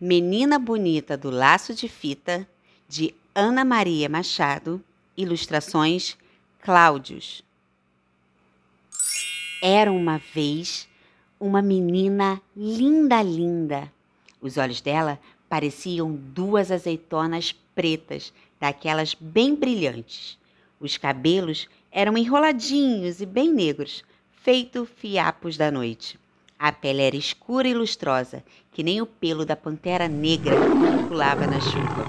Menina Bonita do Laço de Fita, de Ana Maria Machado, ilustrações Cláudios. Era uma vez uma menina linda, linda. Os olhos dela pareciam duas azeitonas pretas, daquelas bem brilhantes. Os cabelos eram enroladinhos e bem negros, feito fiapos da noite. A pele era escura e lustrosa, que nem o pelo da pantera negra que pulava na chuva.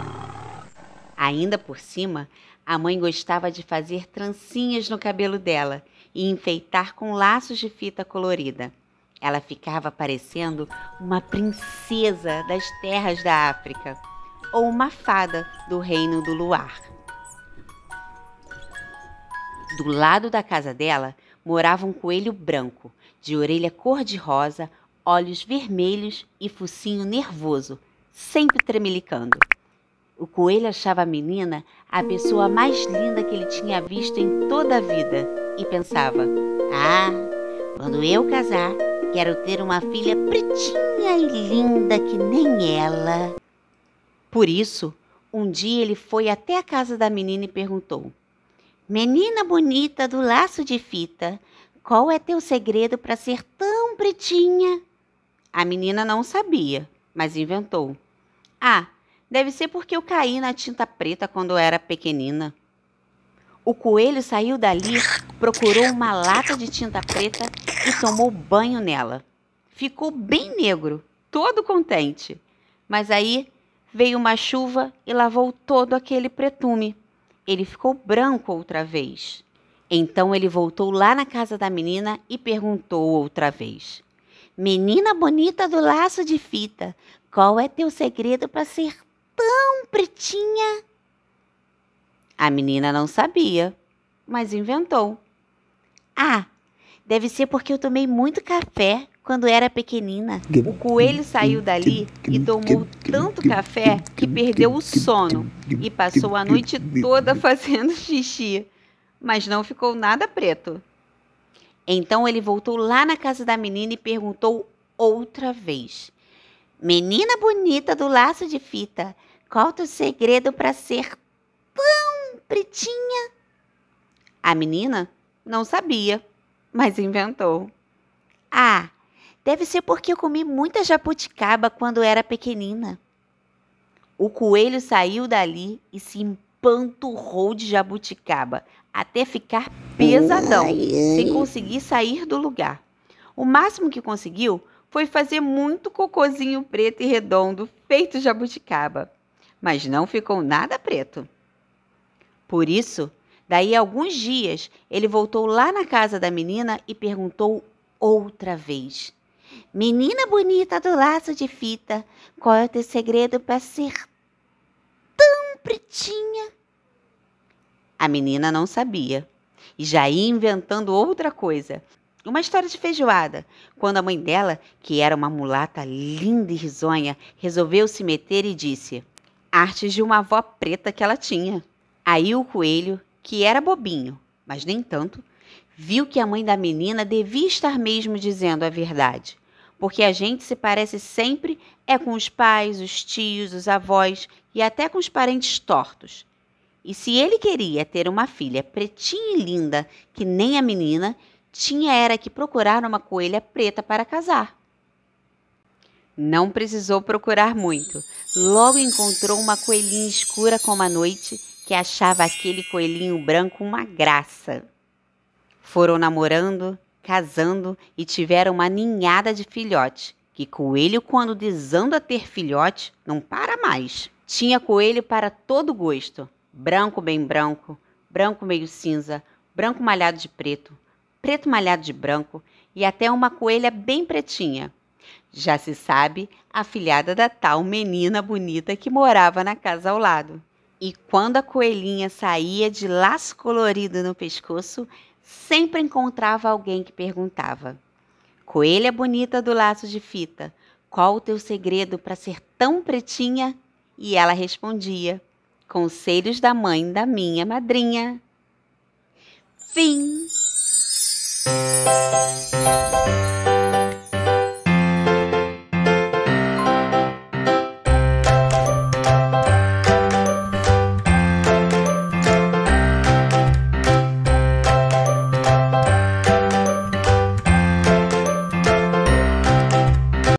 Ainda por cima, a mãe gostava de fazer trancinhas no cabelo dela e enfeitar com laços de fita colorida. Ela ficava parecendo uma princesa das terras da África ou uma fada do reino do luar. Do lado da casa dela morava um coelho branco, de orelha cor-de-rosa, olhos vermelhos e focinho nervoso, sempre tremelicando. O coelho achava a menina a pessoa mais linda que ele tinha visto em toda a vida e pensava: Ah, quando eu casar, quero ter uma filha pretinha e linda que nem ela. Por isso, um dia ele foi até a casa da menina e perguntou: Menina bonita do laço de fita, qual é teu segredo para ser tão pretinha? A menina não sabia, mas inventou. Ah, deve ser porque eu caí na tinta preta quando era pequenina. O coelho saiu dali, procurou uma lata de tinta preta e tomou banho nela. Ficou bem negro, todo contente. Mas aí veio uma chuva e lavou todo aquele pretume. Ele ficou branco outra vez. Então ele voltou lá na casa da menina e perguntou outra vez: Menina bonita do laço de fita, qual é teu segredo para ser tão pretinha? A menina não sabia, mas inventou. Ah, deve ser porque eu tomei muito café quando era pequenina. O coelho saiu dali e tomou tanto café que perdeu o sono e passou a noite toda fazendo xixi mas não ficou nada preto. Então ele voltou lá na casa da menina e perguntou outra vez: Menina bonita do laço de fita, qual o segredo para ser tão pretinha? A menina não sabia, mas inventou. Ah, deve ser porque eu comi muita jabuticaba quando era pequenina. O coelho saiu dali e se empanturrou de jabuticaba, até ficar pesadão, sem conseguir sair do lugar. O máximo que conseguiu foi fazer muito cocozinho preto e redondo, feito jabuticaba, mas não ficou nada preto. Por isso, daí a alguns dias, ele voltou lá na casa da menina e perguntou outra vez: Menina bonita do laço de fita, qual é o teu segredo para ser pretinha? A menina não sabia e já ia inventando outra coisa. Uma história de feijoada, quando a mãe dela, que era uma mulata linda e risonha, resolveu se meter e disse: Artes de uma avó preta que ela tinha. Aí o coelho, que era bobinho, mas nem tanto, viu que a mãe da menina devia estar mesmo dizendo a verdade. Porque a gente se parece sempre é com os pais, os tios, os avós e até com os parentes tortos. E se ele queria ter uma filha pretinha e linda, que nem a menina, tinha era que procurar uma coelha preta para casar. Não precisou procurar muito. Logo encontrou uma coelhinha escura como a noite, que achava aquele coelhinho branco uma graça. Foram namorando, casando e tiveram uma ninhada de filhote, que coelho, quando desanda ter filhote, não para mais. Tinha coelho para todo gosto, branco bem branco, branco meio cinza, branco malhado de preto, preto malhado de branco e até uma coelha bem pretinha. Já se sabe, a filhada da tal menina bonita que morava na casa ao lado. E quando a coelhinha saía de laço colorido no pescoço, sempre encontrava alguém que perguntava: Coelha bonita do laço de fita, qual o teu segredo para ser tão pretinha? E ela respondia: Conselhos da mãe da minha madrinha. Fim.